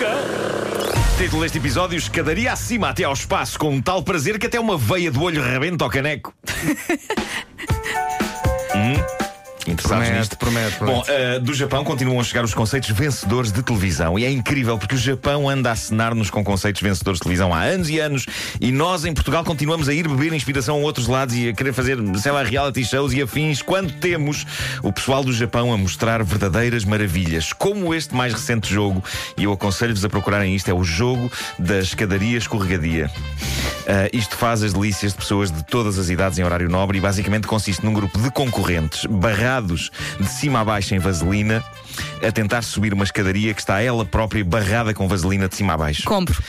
cão. Título deste episódio: Escadaria acima até ao espaço, com um tal prazer que até uma veia do olho rebenta ao caneco. hum? Interessados Promete, nisto? promete, promete. Bom, uh, do Japão continuam a chegar os conceitos vencedores de televisão. E é incrível porque o Japão anda a acenar-nos com conceitos vencedores de televisão há anos e anos. E nós, em Portugal, continuamos a ir beber inspiração a outros lados e a querer fazer, sei lá, reality shows e afins, quando temos o pessoal do Japão a mostrar verdadeiras maravilhas, como este mais recente jogo. E eu aconselho-vos a procurarem isto: é o jogo da escadaria escorregadia. Uh, isto faz as delícias de pessoas de todas as idades em horário nobre e basicamente consiste num grupo de concorrentes barrados de cima a baixo em vaselina a tentar subir uma escadaria que está ela própria barrada com vaselina de cima a baixo. Compro.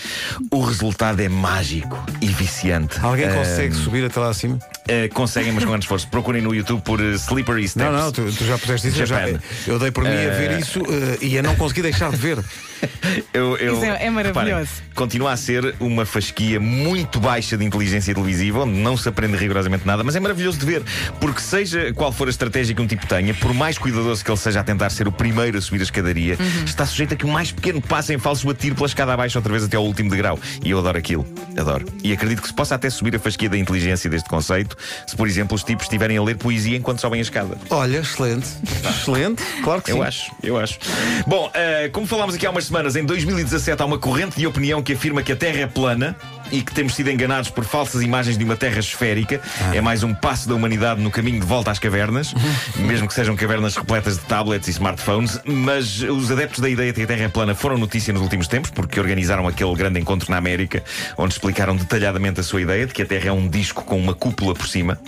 O resultado é mágico e viciante. Alguém Uh, consegue subir até lá acima? uh, conseguem, mas com grande esforço. Procurem no YouTube por uh, Slippery Steps. Não, não, tu, tu já puseste isso. Eu, já, eu dei por mim a ver isso eh, e a não conseguir deixar de ver. Eu, eu- Isso é- é maravilhoso. reparem, continua a ser uma fasquia muito baixa de inteligência televisiva, onde não se aprende rigorosamente nada, mas é maravilhoso de ver, porque seja qual for a estratégia que um tipo tenha, por mais cuidadoso que ele seja a tentar ser o primeiro a subir a escadaria, Uhum. está sujeito a que o mais pequeno passo em falso o atire pela escada abaixo outra vez até ao último degrau. E eu adoro aquilo. Adoro. E acredito que se possa até subir a fasquia da inteligência deste conceito, se, por exemplo, os tipos estiverem a ler poesia enquanto sobem a escada. Olha, excelente. Excelente, claro que sim. Eu acho, eu acho. Bom, eh, como falámos aqui há umas semanas, em 2017 há uma corrente de opinião que afirma que a Terra é plana e que temos sido enganados por falsas imagens de uma Terra esférica. É mais um passo da humanidade no caminho de volta às cavernas, mesmo que sejam cavernas repletas de tablets e smartphones. Mas os adeptos da ideia de que a Terra é plana foram notícia nos últimos tempos, porque organizaram aquele grande encontro na América, onde explicaram detalhadamente a sua ideia de que a Terra é um disco com uma cúpula por cima.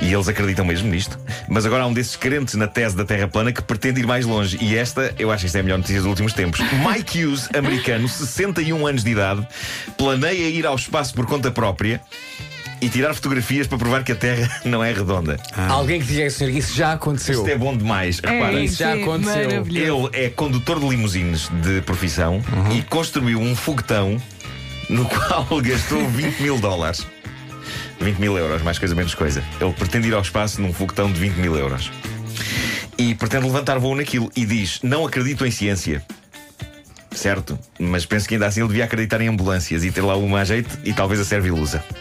E eles acreditam mesmo nisto. Mas agora há um desses crentes na tese da Terra plana que pretende ir mais longe. E esta, eu acho que esta é a melhor notícia dos últimos tempos. Mike Hughes, americano, 61 anos de idade, planeia ir ao espaço por conta própria e tirar fotografias para provar que a Terra não é redonda. Alguém que diga, senhor, isso já aconteceu. Isto é bom demais. É Reparem. isso já sim, aconteceu. Ele é condutor de limusines de profissão e construiu um foguetão no qual gastou 20 mil dólares. 20 mil euros, mais coisa menos coisa. Ele pretende ir ao espaço num foguetão de 20 mil euros. E pretende levantar voo naquilo. E diz: Não acredito em ciência. Certo, mas penso que ainda assim ele devia acreditar em ambulâncias e ter lá uma a jeito e talvez a Servilusa.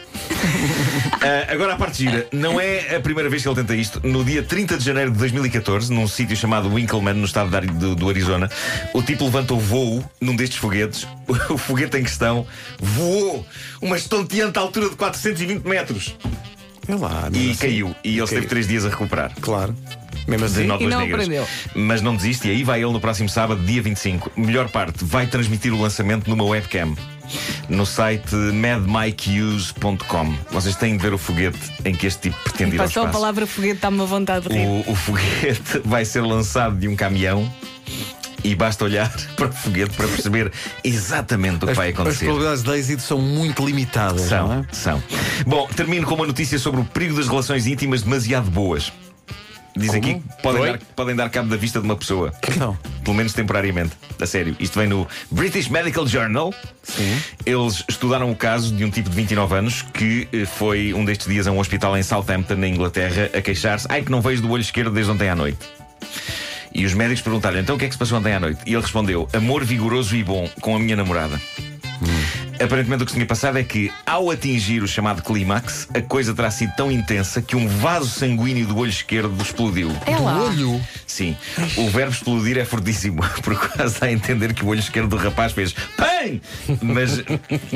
Ah, agora a parte gira, não é a primeira vez que ele tenta isto. No dia 30 de janeiro de 2014, num sítio chamado Winkleman, no estado do, do Arizona, o tipo levantou voo num destes foguetes. O foguete em questão voou uma estonteante altura de 420 metros É lá, e assim. caiu. E ele Caiu. teve três dias a recuperar. Claro. Mesmo assim. 19 E não negras. aprendeu. Mas não desiste e aí vai ele no próximo sábado, dia 25. Melhor parte, vai transmitir o lançamento numa webcam. No site madmikehughes.com. Vocês têm de ver o foguete em que este tipo pretende ir ao Passou a espaço. palavra foguete, dá-me uma vontade de rir. O, o foguete vai ser lançado de um caminhão e basta olhar para o foguete para perceber exatamente o que As, vai as acontecer. probabilidades de êxito são muito limitadas, não São, é? são. Bom, termino com uma notícia sobre o perigo das relações íntimas demasiado boas. Diz Como? aqui que podem Oi? dar, podem dar cabo da vista de uma pessoa. Então. Pelo menos temporariamente. A sério. Isto vem no British Medical Journal. Sim. Eles estudaram o caso de um tipo de 29 anos que eh, foi um destes dias a um hospital em Southampton, na Inglaterra, a queixar-se. Ai, que não vejo do olho esquerdo desde ontem à noite. E os médicos perguntaram então o que é que se passou ontem à noite? E ele respondeu: amor vigoroso e bom com a minha namorada. Aparentemente o que se tinha passado é que, ao atingir o chamado clímax, a coisa terá sido tão intensa que um vaso sanguíneo do olho esquerdo explodiu. É lá. Olho. Sim, o verbo explodir é fortíssimo, porque quase dá a entender que o olho esquerdo do rapaz fez PAM! Mas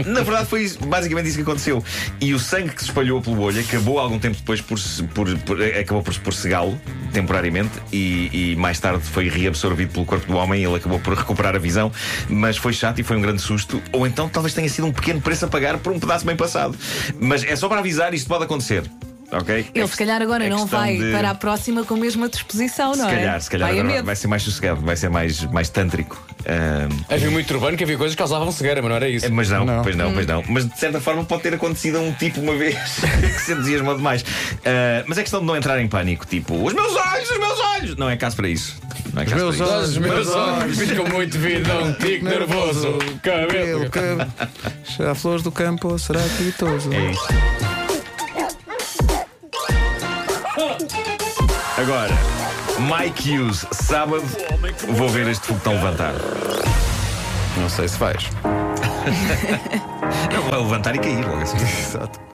na verdade foi basicamente isso que aconteceu. E o sangue que se espalhou pelo olho acabou algum tempo depois por, por- por- acabou por, por cegá-lo temporariamente e, e mais tarde foi reabsorvido pelo corpo do homem e ele acabou por recuperar a visão. Mas foi chato e foi um grande susto. Ou então talvez tenha sido um pequeno preço a pagar por um pedaço bem passado. Mas é só para avisar, isto pode acontecer. Ok? Ele É se calhar agora é não vai de- para a próxima com a mesma disposição, se não é? calhar, se calhar vai a agora medo. vai ser mais sossegado, vai ser mais, mais tântrico. Ahm, Havia muito urbano que havia coisas que causavam cegueira, mas não era isso. é, mas não, Não. pois não, pois não. Mas de certa forma pode ter acontecido a um tipo uma vez que se entusiasmou demais. Ah, mas é questão de não entrar em pânico, tipo, os meus olhos, os meus olhos! Não é caso para isso. Não é caso meus para isso. olhos. Os meus olhos ficam muito vida, um tico nervoso, cabelo. Campo. Será flores do campo ou será pitoso? É isso. Agora, Mike Hughes, sábado, vou ver este foguetão levantar. Não sei se vais. Não vai levantar e cair logo assim. Exato.